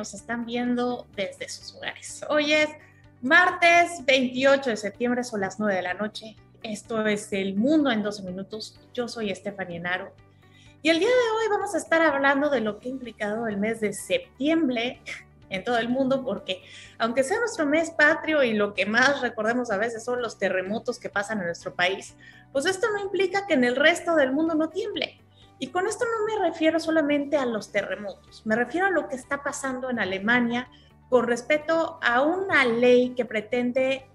nos están viendo desde sus hogares. Hoy es martes 28 de septiembre, son las 9 de la noche. Esto es El Mundo en 12 Minutos. Yo soy Estefania Enaro. Y el día de hoy vamos a estar hablando de lo que ha implicado el mes de septiembre en todo el mundo, porque aunque sea nuestro mes patrio y lo que más recordemos a veces son los terremotos que pasan en nuestro país, pues esto no implica que en el resto del mundo no tiemble. Y con esto no me refiero solamente a los terremotos, me refiero a lo que está pasando en Alemania con respecto a una ley que pretende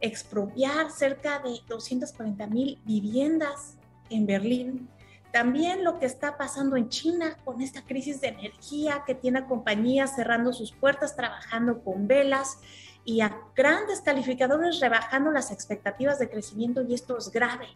expropiar cerca de 240 mil viviendas en Berlín. También lo que está pasando en China con esta crisis de energía que tiene compañías cerrando sus puertas, trabajando con velas y a grandes calificadores rebajando las expectativas de crecimiento y esto es grave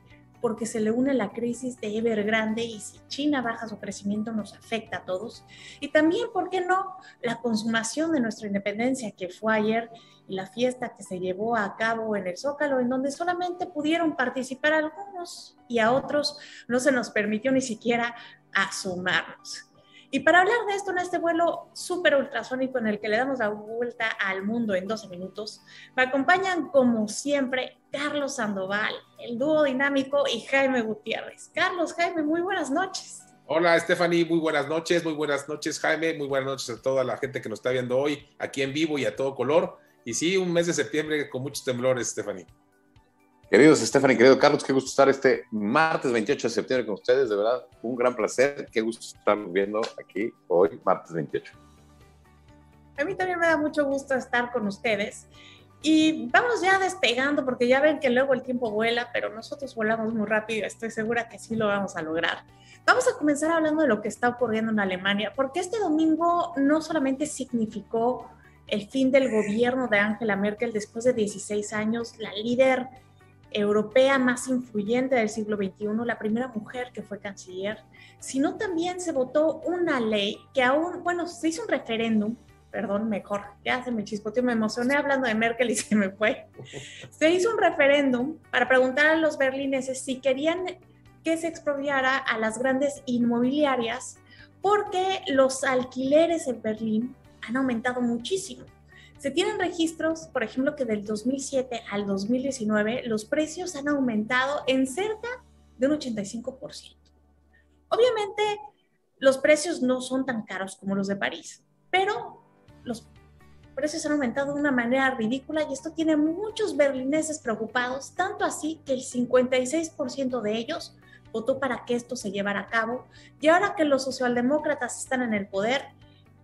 porque se le une la crisis de Evergrande y si China baja su crecimiento nos afecta a todos. Y también, ¿por qué no?, la consumación de nuestra independencia que fue ayer y la fiesta que se llevó a cabo en el Zócalo, en donde solamente pudieron participar algunos y a otros no se nos permitió ni siquiera asomarnos. Y para hablar de esto en este vuelo súper ultrasónico en el que le damos la vuelta al mundo en 12 minutos, me acompañan como siempre Carlos Sandoval, el dúo dinámico y Jaime Gutiérrez. Carlos, Jaime, muy buenas noches. Hola Stephanie, muy buenas noches, muy buenas noches Jaime, muy buenas noches a toda la gente que nos está viendo hoy aquí en vivo y a todo color. Y sí, un mes de septiembre con muchos temblores, Stephanie. Queridos Stephanie, querido Carlos, qué gusto estar este martes 28 de septiembre con ustedes, de verdad, un gran placer, qué gusto estar viendo aquí hoy, martes 28. A mí también me da mucho gusto estar con ustedes. Y vamos ya despegando, porque ya ven que luego el tiempo vuela, pero nosotros volamos muy rápido, estoy segura que sí lo vamos a lograr. Vamos a comenzar hablando de lo que está ocurriendo en Alemania, porque este domingo no solamente significó el fin del gobierno de Angela Merkel después de 16 años, la líder europea más influyente del siglo XXI, la primera mujer que fue canciller, sino también se votó una ley que aún, bueno, se hizo un referéndum, perdón, mejor, ya se me chispoteó, me emocioné hablando de Merkel y se me fue. Se hizo un referéndum para preguntar a los berlineses si querían que se expropiara a las grandes inmobiliarias porque los alquileres en Berlín han aumentado muchísimo. Se tienen registros, por ejemplo, que del 2007 al 2019 los precios han aumentado en cerca de un 85%. Obviamente, los precios no son tan caros como los de París, pero los precios han aumentado de una manera ridícula y esto tiene muchos berlineses preocupados, tanto así que el 56% de ellos votó para que esto se llevara a cabo. Y ahora que los socialdemócratas están en el poder,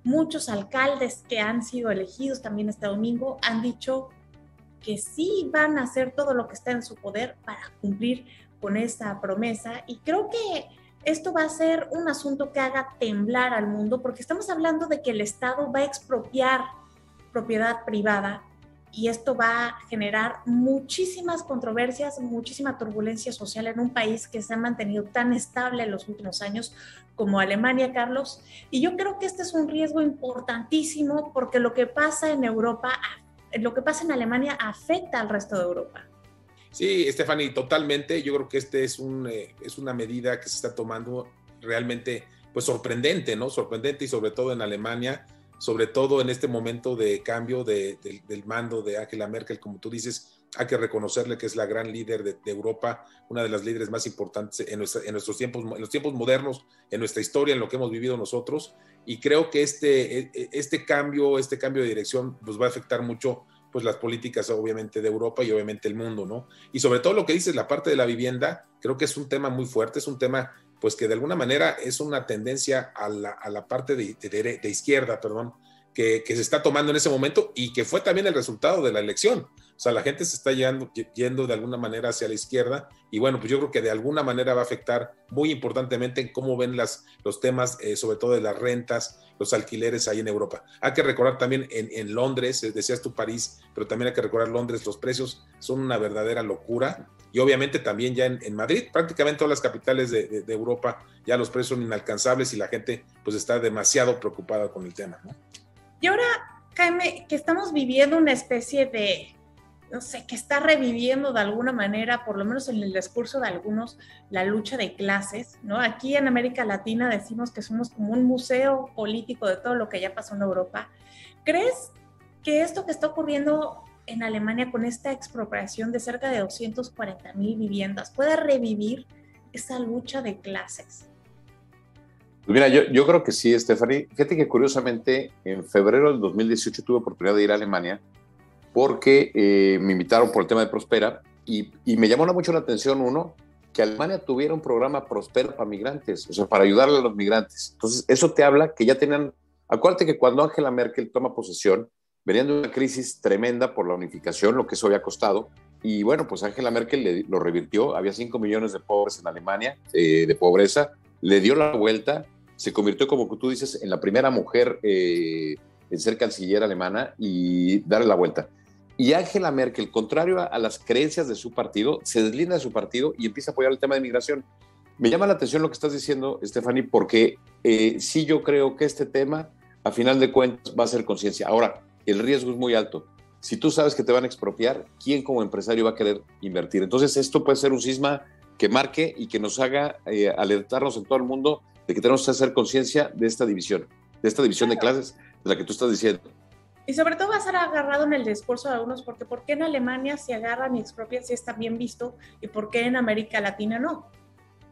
muchos alcaldes que han sido elegidos también este domingo han dicho que sí van a hacer todo lo que está en su poder para cumplir con esa promesa. Y creo que esto va a ser un asunto que haga temblar al mundo porque estamos hablando de que el Estado va a expropiar propiedad privada y esto va a generar muchísimas controversias, muchísima turbulencia social en un país que se ha mantenido tan estable en los últimos años como Alemania, Carlos. Y yo creo que este es un riesgo importantísimo porque lo que pasa en Europa, lo que pasa en Alemania afecta al resto de Europa. Sí, Stephanie, totalmente. Yo creo que este es, un, eh, es una medida que se está tomando realmente pues sorprendente, ¿no? Sorprendente y sobre todo en Alemania sobre todo en este momento de cambio del mando de Angela Merkel, como tú dices, hay que reconocerle que es la gran líder de, Europa, una de las líderes más importantes en, nuestros tiempos, en los tiempos modernos, en nuestra historia, en lo que hemos vivido nosotros. Y creo que este, e, e, este cambio, este cambio de dirección, nos va a afectar mucho pues las políticas obviamente de Europa y obviamente el mundo, ¿no? Y sobre todo lo que dices, la parte de la vivienda, creo que es un tema muy fuerte, es un tema pues que de alguna manera es una tendencia a la, parte de, de, izquierda, perdón, que, se está tomando en ese momento y que fue también el resultado de la elección. O sea, la gente se está yendo, yendo de alguna manera hacia la izquierda y bueno, pues yo creo que de alguna manera va a afectar muy importantemente en cómo ven las, los temas, eh, sobre todo de las rentas, los alquileres ahí en Europa. Hay que recordar también en, Londres, eh, decías tú París, pero también hay que recordar Londres, los precios son una verdadera locura y obviamente también ya en, Madrid, prácticamente todas las capitales de, Europa, ya los precios son inalcanzables y la gente pues está demasiado preocupada con el tema. Y ahora, Jaime, que estamos viviendo una especie de no sé, que está reviviendo de alguna manera, por lo menos en el discurso de algunos, la lucha de clases, ¿no? Aquí en América Latina decimos que somos como un museo político de todo lo que ya pasó en Europa. ¿Crees que esto que está ocurriendo en Alemania con esta expropiación de cerca de 240 mil viviendas pueda revivir esa lucha de clases? Pues mira, yo, creo que sí, Stephanie. Fíjate que curiosamente en febrero del 2018 tuve oportunidad de ir a Alemania porque eh, me invitaron por el tema de Prospera y, y, me llamó mucho la atención, uno, que Alemania tuviera un programa Prospera para migrantes, o sea, para ayudarle a los migrantes. Entonces, eso te habla que ya tenían, acuérdate que cuando Angela Merkel toma posesión, venían de una crisis tremenda por la unificación, lo que eso había costado, y bueno, pues Angela Merkel lo revirtió, había 5 millones de pobres en Alemania, eh, de pobreza, le dio la vuelta, se convirtió, como tú dices, en la primera mujer eh, en ser canciller alemana y darle la vuelta. Y Angela Merkel, contrario a, las creencias de su partido, se deslinda de su partido y empieza a apoyar el tema de migración. Me llama la atención lo que estás diciendo, Stephanie, porque eh, sí yo creo que este tema, a final de cuentas, va a ser conciencia. Ahora, el riesgo es muy alto. Si tú sabes que te van a expropiar, ¿quién como empresario va a querer invertir? Entonces, esto puede ser un sisma que marque y que nos haga eh, alertarnos en todo el mundo de que tenemos que hacer conciencia de esta división, de esta división de clases de la que tú estás diciendo. Y sobre todo va a ser agarrado en el discurso de algunos, porque ¿por qué en Alemania se agarran y expropian si está bien visto y por qué en América Latina no?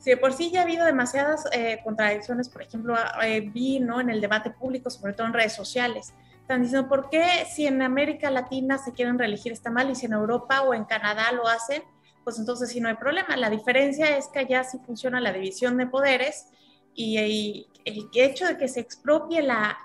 Si de por sí ya ha habido demasiadas eh, contradicciones, por ejemplo, eh, vi ¿no? en el debate público, sobre todo en redes sociales, están diciendo, ¿por qué si en América Latina se quieren reelegir está mal y si en Europa o en Canadá lo hacen, pues entonces sí no hay problema? La diferencia es que allá sí funciona la división de poderes y, y el hecho de que se expropie la,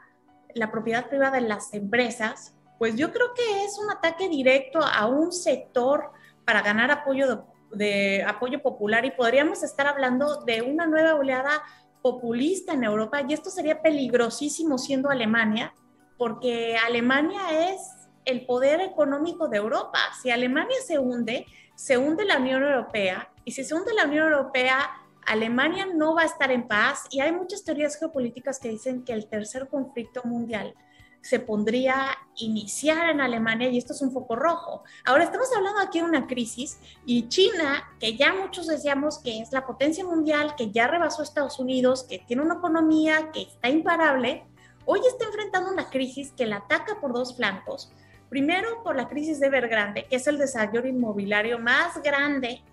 la propiedad privada de las empresas, pues yo creo que es un ataque directo a un sector para ganar apoyo de, apoyo popular y podríamos estar hablando de una nueva oleada populista en Europa y esto sería peligrosísimo siendo Alemania, porque Alemania es el poder económico de Europa. Si Alemania se hunde, se hunde la Unión Europea y si se hunde la Unión Europea, Alemania no va a estar en paz y hay muchas teorías geopolíticas que dicen que el tercer conflicto mundial se pondría iniciar en Alemania y esto es un foco rojo. Ahora estamos hablando aquí de una crisis y China, que ya muchos decíamos que es la potencia mundial, que ya rebasó a Estados Unidos, que tiene una economía que está imparable, hoy está enfrentando una crisis que la ataca por dos flancos. Primero, por la crisis de Evergrande, que es el desarrollo inmobiliario más grande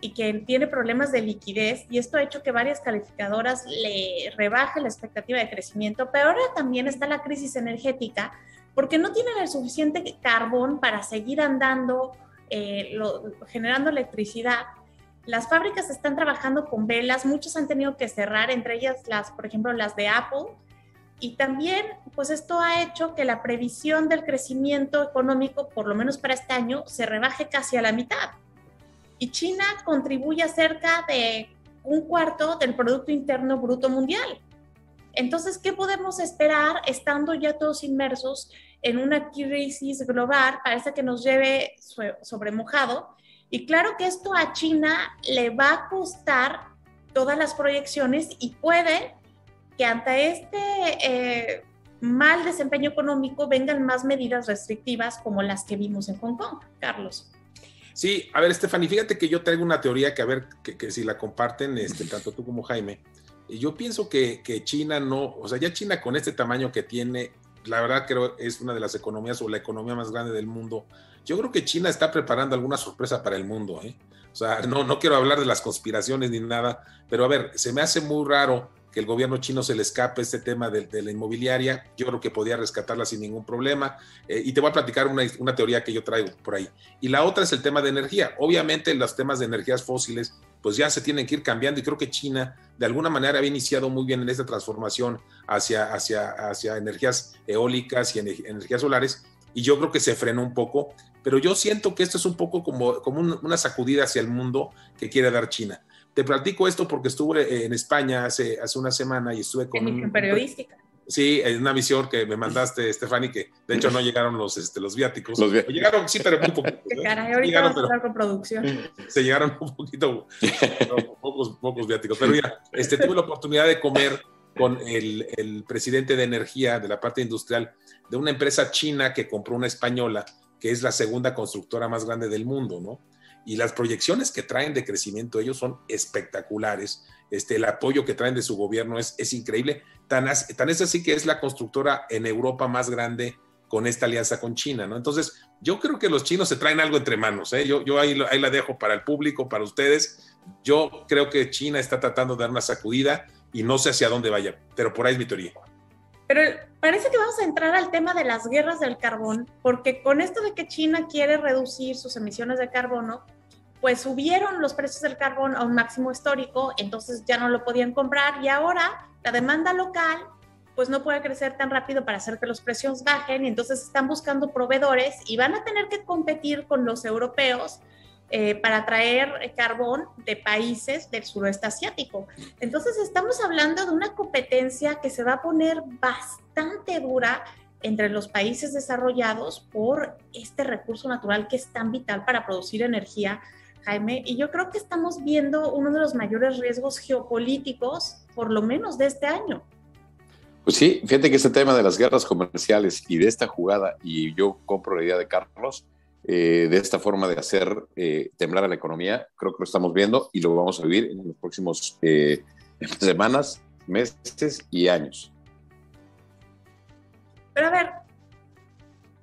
y que tiene problemas de liquidez y esto ha hecho que varias calificadoras le rebajen la expectativa de crecimiento, pero ahora también está la crisis energética porque no tienen el suficiente carbón para seguir andando, eh, generando electricidad. Las fábricas están trabajando con velas, muchas han tenido que cerrar, entre ellas las, por ejemplo, las de Apple. Y también, pues esto ha hecho que la previsión del crecimiento económico, por lo menos para este año, se rebaje casi a la mitad y China contribuye a cerca de un cuarto del Producto Interno Bruto Mundial. Entonces, ¿qué podemos esperar estando ya todos inmersos en una crisis global? Parece que nos lleve sobre mojado. Y claro que esto a China le va a costar todas las proyecciones y puede que ante este eh, mal desempeño económico vengan más medidas restrictivas como las que vimos en Hong Kong. Carlos. Sí, a ver, Stephanie, fíjate que yo traigo una teoría que a ver que, si la comparten, este, tanto tú como Jaime. Yo pienso que, que, China no, o sea, ya China con este tamaño que tiene, la verdad creo es una de las economías o la economía más grande del mundo. Yo creo que China está preparando alguna sorpresa para el mundo. ¿eh? O sea, no, no quiero hablar de las conspiraciones ni nada, pero a ver, se me hace muy raro que el gobierno chino se le escape este tema de, la inmobiliaria. Yo creo que podía rescatarla sin ningún problema. Eh, y te voy a platicar una, una, teoría que yo traigo por ahí. Y la otra es el tema de energía. Obviamente los temas de energías fósiles pues ya se tienen que ir cambiando y creo que China de alguna manera había iniciado muy bien en esta transformación hacia, hacia, hacia energías eólicas y energías solares y yo creo que se frenó un poco, pero yo siento que esto es un poco como, como una sacudida hacia el mundo que quiere dar China. Te platico esto porque estuve en España hace, hace una semana y estuve con... En un, periodística. Sí, en una visión que me mandaste, Stefani, que de hecho no llegaron los, este, los viáticos. Los viáticos. Llegaron, sí, pero muy poquito. ¿eh? Caray, ahorita vamos a hablar con producción. Se llegaron un poquito, pocos, pocos viáticos. Pero mira, este, tuve la oportunidad de comer con el, el, presidente de energía de la parte industrial de una empresa china que compró una española que es la segunda constructora más grande del mundo, ¿no? Y las proyecciones que traen de crecimiento ellos son espectaculares. Este, el apoyo que traen de su gobierno es, es increíble. Tan, tan es así que es la constructora en Europa más grande con esta alianza con China, ¿no? Entonces, yo creo que los chinos se traen algo entre manos, ¿eh? Yo, yo ahí, ahí la dejo para el público, para ustedes. Yo creo que China está tratando de dar una sacudida y no sé hacia dónde vaya, pero por ahí es mi teoría. Pero parece que vamos a entrar al tema de las guerras del carbón, porque con esto de que China quiere reducir sus emisiones de carbono, pues subieron los precios del carbón a un máximo histórico, entonces ya no lo podían comprar y ahora la demanda local pues no puede crecer tan rápido para hacer que los precios bajen entonces están buscando proveedores y van a tener que competir con los europeos eh, para traer carbón de países del suroeste asiático. Entonces estamos hablando de una competencia que se va a poner bastante dura entre los países desarrollados por este recurso natural que es tan vital para producir energía, Jaime. Y yo creo que estamos viendo uno de los mayores riesgos geopolíticos, por lo menos de este año. Pues sí, fíjate que este tema de las guerras comerciales y de esta jugada, y yo compro la idea de Carlos, eh, de esta forma de hacer eh, temblar a la economía. Creo que lo estamos viendo y lo vamos a vivir en los próximos eh, semanas, meses y años. Pero a ver,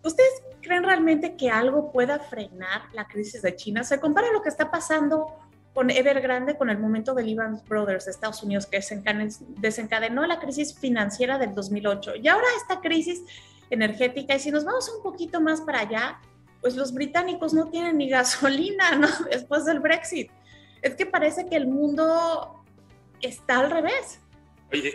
¿ustedes creen realmente que algo pueda frenar la crisis de China? ¿Se compara lo que está pasando con Evergrande con el momento de Lehman Brothers de Estados Unidos que desencadenó la crisis financiera del 2008 y ahora esta crisis energética? Y si nos vamos un poquito más para allá, pues los británicos no tienen ni gasolina, ¿no? Después del Brexit. Es que parece que el mundo está al revés.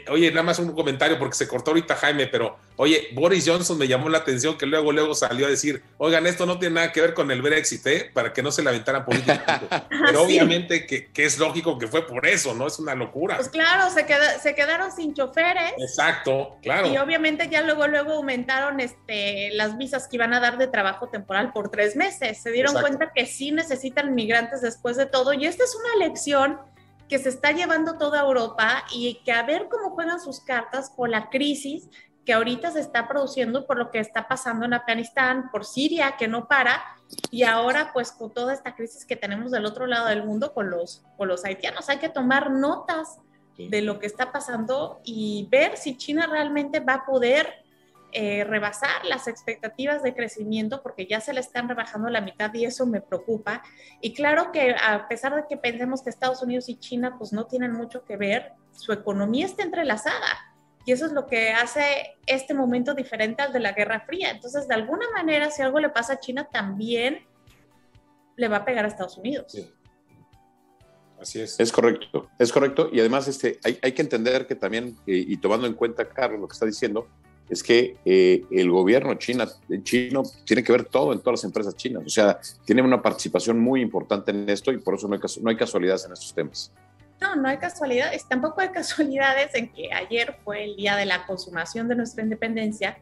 Oye, nada más un comentario porque se cortó ahorita Jaime, pero oye, Boris Johnson me llamó la atención que luego, luego salió a decir, oigan, esto no tiene nada que ver con el Brexit, ¿eh? Para que no se le aventaran políticamente. pero obviamente que, es lógico que fue por eso, ¿no? Es una locura. Pues claro, se, se quedaron sin choferes. Exacto, claro. Y obviamente ya luego, luego aumentaron este, las visas que iban a dar de trabajo temporal por tres meses. Se dieron cuenta que sí necesitan migrantes después de todo. Y esta es una lección que se está llevando toda Europa y que a ver cómo juegan sus cartas con la crisis que ahorita se está produciendo por lo que está pasando en Afganistán, por Siria, que no para, y ahora pues con toda esta crisis que tenemos del otro lado del mundo con los, con los haitianos. Hay que tomar notas de lo que está pasando y ver si China realmente va a poder eh, rebasar las expectativas de crecimiento porque ya se le están rebajando la mitad y eso me preocupa. Y claro que a pesar de que pensemos que Estados Unidos y China pues no tienen mucho que ver, su economía está entrelazada. Y eso es lo que hace este momento diferente al de la Guerra Fría. Entonces, de alguna manera, si algo le pasa a China, también le va a pegar a Estados Unidos. Así es. Es correcto, es correcto. Y además este, hay, hay que entender que también, eh, y tomando en cuenta, Carlos, lo que está diciendo, es que eh, el gobierno china, chino tiene que ver todo en todas las empresas chinas. O sea, tiene una participación muy importante en esto y por eso no hay, no casualidades en estos temas. No, no hay casualidades. Tampoco hay casualidades en que ayer fue el día de la consumación de nuestra independencia.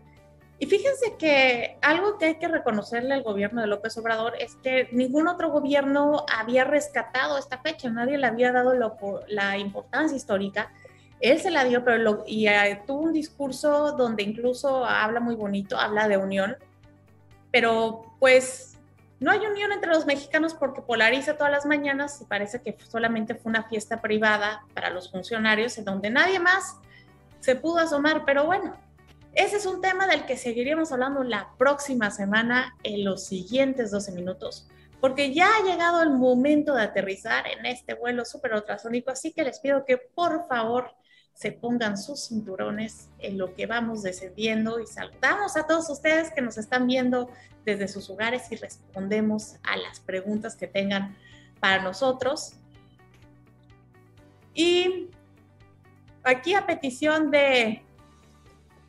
Y fíjense que algo que hay que reconocerle al gobierno de López Obrador es que ningún otro gobierno había rescatado esta fecha, nadie le había dado la importancia histórica él se la dio, pero lo, y eh, tuvo un discurso donde incluso habla muy bonito, habla de unión, pero pues no hay unión entre los mexicanos porque polariza todas las mañanas y parece que solamente fue una fiesta privada para los funcionarios en donde nadie más se pudo asomar, pero bueno, ese es un tema del que seguiríamos hablando la próxima semana en los siguientes 12 minutos, porque ya ha llegado el momento de aterrizar en este vuelo súper ultrasónico, así que les pido que por favor se pongan sus cinturones en lo que vamos descendiendo y saludamos a todos ustedes que nos están viendo desde sus hogares y respondemos a las preguntas que tengan para nosotros. Y aquí a petición de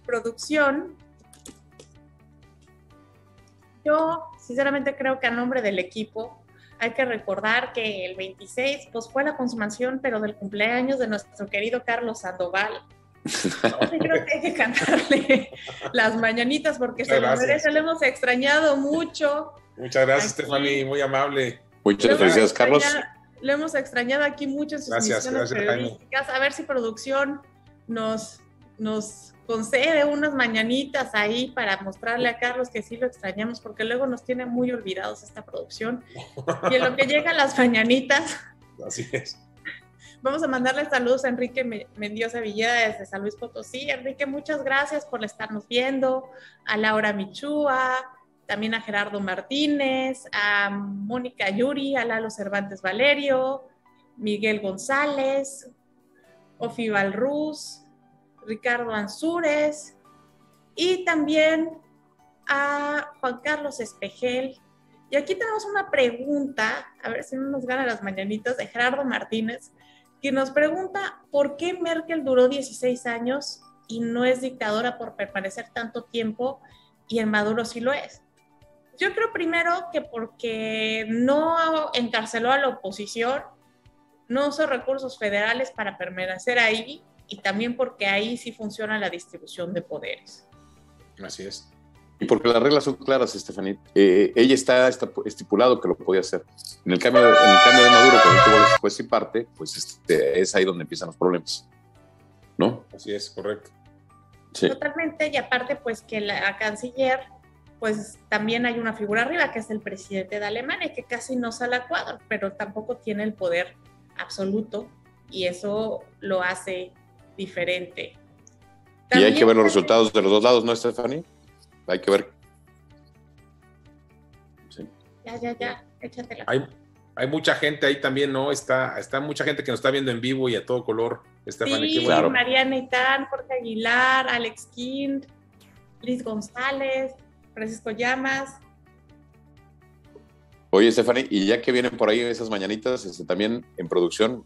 producción, yo sinceramente creo que a nombre del equipo hay que recordar que el 26 pues fue la consumación, pero del cumpleaños de nuestro querido Carlos Sandoval. creo que hay que cantarle las mañanitas porque se lo merece, lo hemos extrañado mucho. Muchas gracias, Stephanie, muy amable. Muchas gracias, Carlos. Lo hemos extrañado aquí mucho en sus gracias, gracias, periodísticas. A ver si producción nos nos concede unas mañanitas ahí para mostrarle a Carlos que sí lo extrañamos, porque luego nos tiene muy olvidados esta producción. Y en lo que llegan las mañanitas. Así es. Vamos a mandarle saludos a Enrique Mendiosa Villeda desde San Luis Potosí. Enrique, muchas gracias por estarnos viendo. A Laura Michúa, también a Gerardo Martínez, a Mónica Yuri, a Lalo Cervantes Valerio, Miguel González, Ofi Valruz, Ricardo Ansúrez y también a Juan Carlos Espejel. Y aquí tenemos una pregunta, a ver si no nos gana las mañanitas, de Gerardo Martínez, que nos pregunta por qué Merkel duró 16 años y no es dictadora por permanecer tanto tiempo y en Maduro sí lo es. Yo creo primero que porque no encarceló a la oposición, no usó recursos federales para permanecer ahí y también porque ahí sí funciona la distribución de poderes. Así es. Y porque las reglas son claras, Estefanía. Eh, ella está, estipulado que lo podía hacer. En el cambio, en el cambio de Maduro, cuando tuvo después y parte, pues este, es ahí donde empiezan los problemas. ¿No? Así es, correcto. Sí. Totalmente, y aparte, pues que la canciller, pues también hay una figura arriba, que es el presidente de Alemania, que casi no sale a cuadro, pero tampoco tiene el poder absoluto, y eso lo hace diferente. y hay que ver los resultados de los dos lados, ¿no, Stephanie? Hay que ver. Ya, ya, ya, échatela. Hay, hay mucha gente ahí también, ¿no? Está, está mucha gente que nos está viendo en vivo y a todo color. Stephanie, sí, claro. Mariana Itán, Jorge Aguilar, Alex Kind, Liz González, Francisco Llamas. Oye, Stephanie, y ya que vienen por ahí esas mañanitas, este, también en producción,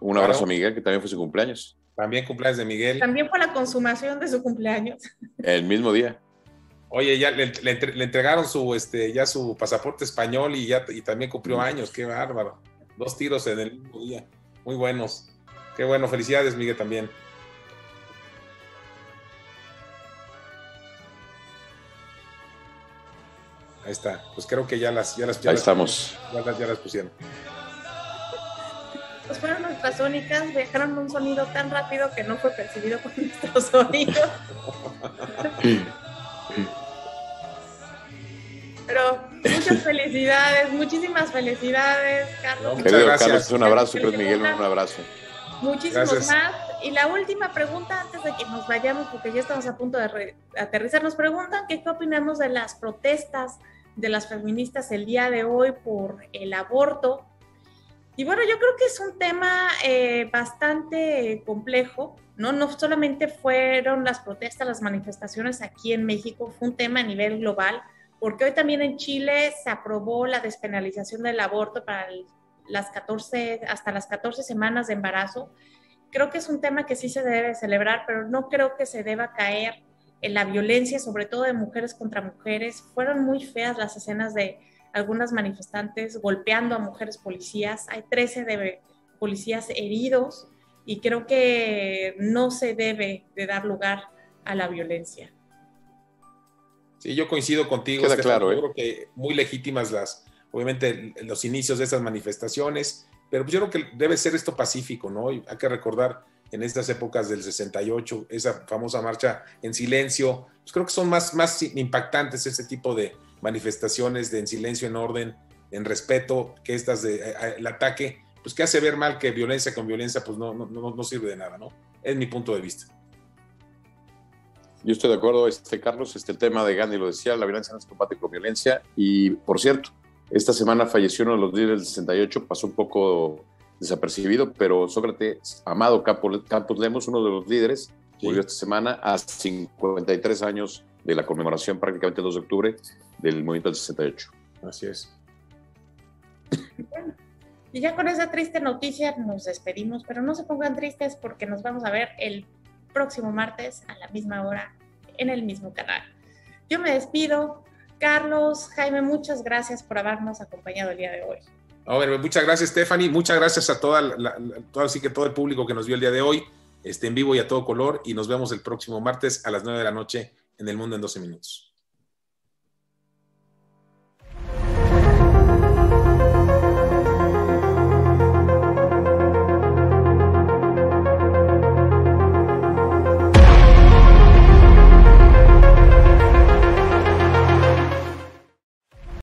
un abrazo a Miguel, que también fue su cumpleaños. También cumpleaños de Miguel. También fue la consumación de su cumpleaños. El mismo día. Oye, ya le, entregaron su, este, ya su pasaporte español y ya y también cumplió mm. años, qué bárbaro. Dos tiros en el mismo día, muy buenos. Qué bueno, felicidades Miguel también. Ahí está, pues creo que ya las, ya las, Ahí estamos. Ya las, ya las pusieron pues fueron nuestras únicas, dejaron un sonido tan rápido que no fue percibido por nuestros oídos. Pero muchas felicidades, muchísimas felicidades, Carlos. muchas gracias. Carlos, un abrazo, pues Miguel, un abrazo. Muchísimos más. Y la última pregunta antes de que nos vayamos, porque ya estamos a punto de aterrizar, nos preguntan qué opinamos de las protestas de las feministas el día de hoy por el aborto y bueno, yo creo que es un tema eh, bastante complejo, ¿no? No solamente fueron las protestas, las manifestaciones aquí en México, fue un tema a nivel global, porque hoy también en Chile se aprobó la despenalización del aborto para las 14, hasta las 14 semanas de embarazo. Creo que es un tema que sí se debe celebrar, pero no creo que se deba caer en la violencia, sobre todo de mujeres contra mujeres. Fueron muy feas las escenas de, algunas manifestantes golpeando a mujeres policías. Hay 13 de policías heridos y creo que no se debe de dar lugar a la violencia. Sí, yo coincido contigo. Queda claro, ¿eh? creo que muy legítimas las, obviamente, los inicios de esas manifestaciones, pero yo creo que debe ser esto pacífico, ¿no? Y hay que recordar en estas épocas del 68, esa famosa marcha en silencio, pues creo que son más, más impactantes ese tipo de, manifestaciones de en silencio, en orden, en respeto, que estas de eh, eh, el ataque, pues que hace ver mal que violencia con violencia, pues no, no, no sirve de nada, ¿no? Es mi punto de vista. Yo estoy de acuerdo, este, Carlos, este, el tema de Gandhi lo decía, la violencia no es combate con violencia. Y, por cierto, esta semana falleció uno de los líderes del 68, pasó un poco desapercibido, pero Sócrates Amado Campos Lemos, uno de los líderes, murió esta semana a 53 años de la conmemoración prácticamente el 2 de octubre del movimiento del 68. Así es. y ya con esa triste noticia nos despedimos, pero no se pongan tristes porque nos vamos a ver el próximo martes a la misma hora en el mismo canal. Yo me despido. Carlos, Jaime, muchas gracias por habernos acompañado el día de hoy. A ver, muchas gracias, Stephanie. Muchas gracias a toda, la, así que todo el público que nos vio el día de hoy, este, en vivo y a todo color. Y nos vemos el próximo martes a las 9 de la noche en El Mundo en 12 Minutos.